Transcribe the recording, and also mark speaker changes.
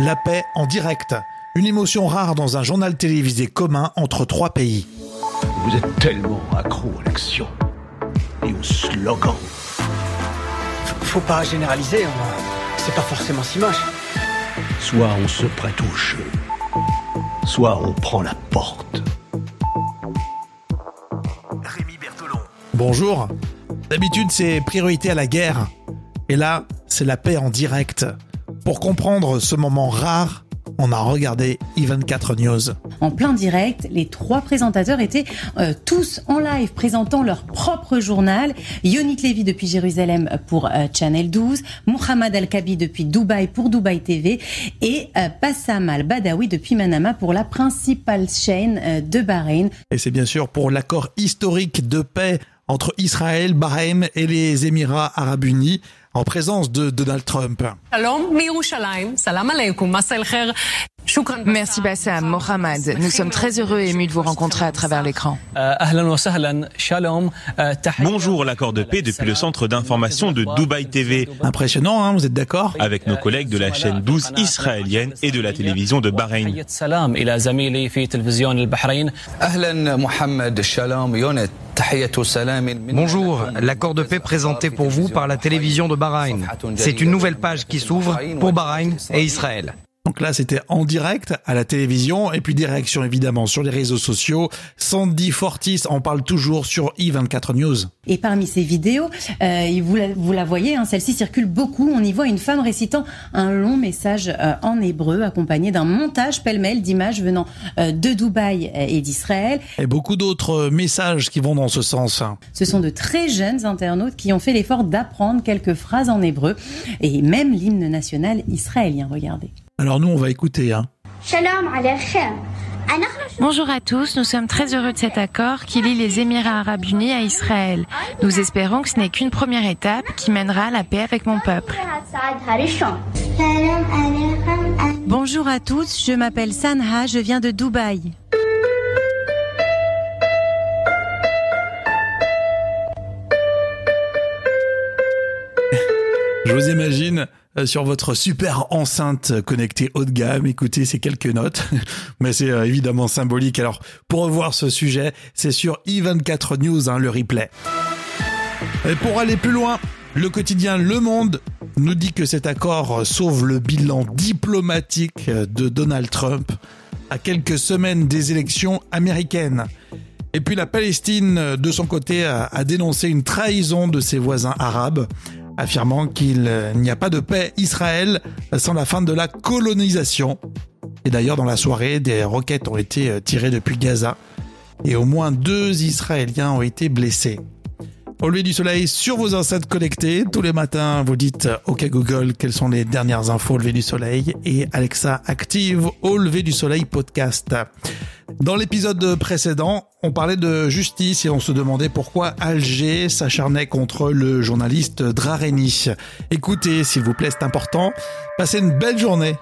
Speaker 1: La paix en direct. Une émotion rare dans un journal télévisé commun entre trois pays.
Speaker 2: Vous êtes tellement accro à l'action et au slogan.
Speaker 3: Faut pas généraliser, hein. c'est pas forcément si moche.
Speaker 2: Soit on se prête au jeu, soit on prend la porte.
Speaker 1: Rémi Bertolon. Bonjour. D'habitude, c'est priorité à la guerre. Et là, c'est la paix en direct. Pour comprendre ce moment rare, on a regardé I24 News.
Speaker 4: En plein direct, les trois présentateurs étaient euh, tous en live présentant leur propre journal. Yonit Levy depuis Jérusalem pour euh, Channel 12, Mohamed Al-Kabi depuis Dubaï pour Dubaï TV et euh, Bassam Al-Badawi depuis Manama pour la principale chaîne euh, de Bahreïn.
Speaker 1: Et c'est bien sûr pour l'accord historique de paix entre Israël, Bahreïn et les Émirats arabes unis en présence de Donald Trump.
Speaker 5: Merci Bassam, Mohamed. Nous sommes très heureux et émus de vous rencontrer à travers l'écran.
Speaker 6: Bonjour, l'accord de paix depuis le centre d'information de Dubaï TV.
Speaker 1: Impressionnant, hein, vous êtes d'accord?
Speaker 6: Avec nos collègues de la chaîne 12 israélienne et de la télévision de Bahreïn.
Speaker 7: Bonjour, l'accord de paix présenté pour vous par la télévision de Bahreïn. C'est une nouvelle page qui s'ouvre pour Bahreïn et Israël.
Speaker 1: Donc là, c'était en direct à la télévision et puis des réactions évidemment sur les réseaux sociaux. Sandy Fortis en parle toujours sur i24 News.
Speaker 4: Et parmi ces vidéos, euh, vous, la, vous la voyez, hein, celle-ci circule beaucoup. On y voit une femme récitant un long message euh, en hébreu accompagné d'un montage pêle-mêle d'images venant euh, de Dubaï et d'Israël.
Speaker 1: Et beaucoup d'autres messages qui vont dans ce sens.
Speaker 4: Ce sont de très jeunes internautes qui ont fait l'effort d'apprendre quelques phrases en hébreu et même l'hymne national israélien. Regardez.
Speaker 1: Alors nous, on va écouter. Hein.
Speaker 5: Bonjour à tous, nous sommes très heureux de cet accord qui lie les Émirats arabes unis à Israël. Nous espérons que ce n'est qu'une première étape qui mènera à la paix avec mon peuple.
Speaker 4: Bonjour à tous, je m'appelle Sanha, je viens de Dubaï.
Speaker 1: Je vous imagine euh, sur votre super enceinte connectée haut de gamme, écoutez ces quelques notes, mais c'est euh, évidemment symbolique. Alors pour revoir ce sujet, c'est sur i24 News, hein, le replay. Et pour aller plus loin, le quotidien Le Monde nous dit que cet accord sauve le bilan diplomatique de Donald Trump à quelques semaines des élections américaines. Et puis la Palestine, de son côté, a dénoncé une trahison de ses voisins arabes affirmant qu'il n'y a pas de paix Israël sans la fin de la colonisation. Et d'ailleurs, dans la soirée, des roquettes ont été tirées depuis Gaza et au moins deux Israéliens ont été blessés. Au lever du soleil sur vos enceintes connectées, tous les matins, vous dites OK Google, quelles sont les dernières infos au lever du soleil? Et Alexa active au lever du soleil podcast. Dans l'épisode précédent, on parlait de justice et on se demandait pourquoi Alger s'acharnait contre le journaliste Drareni. Écoutez, s'il vous plaît, c'est important. Passez une belle journée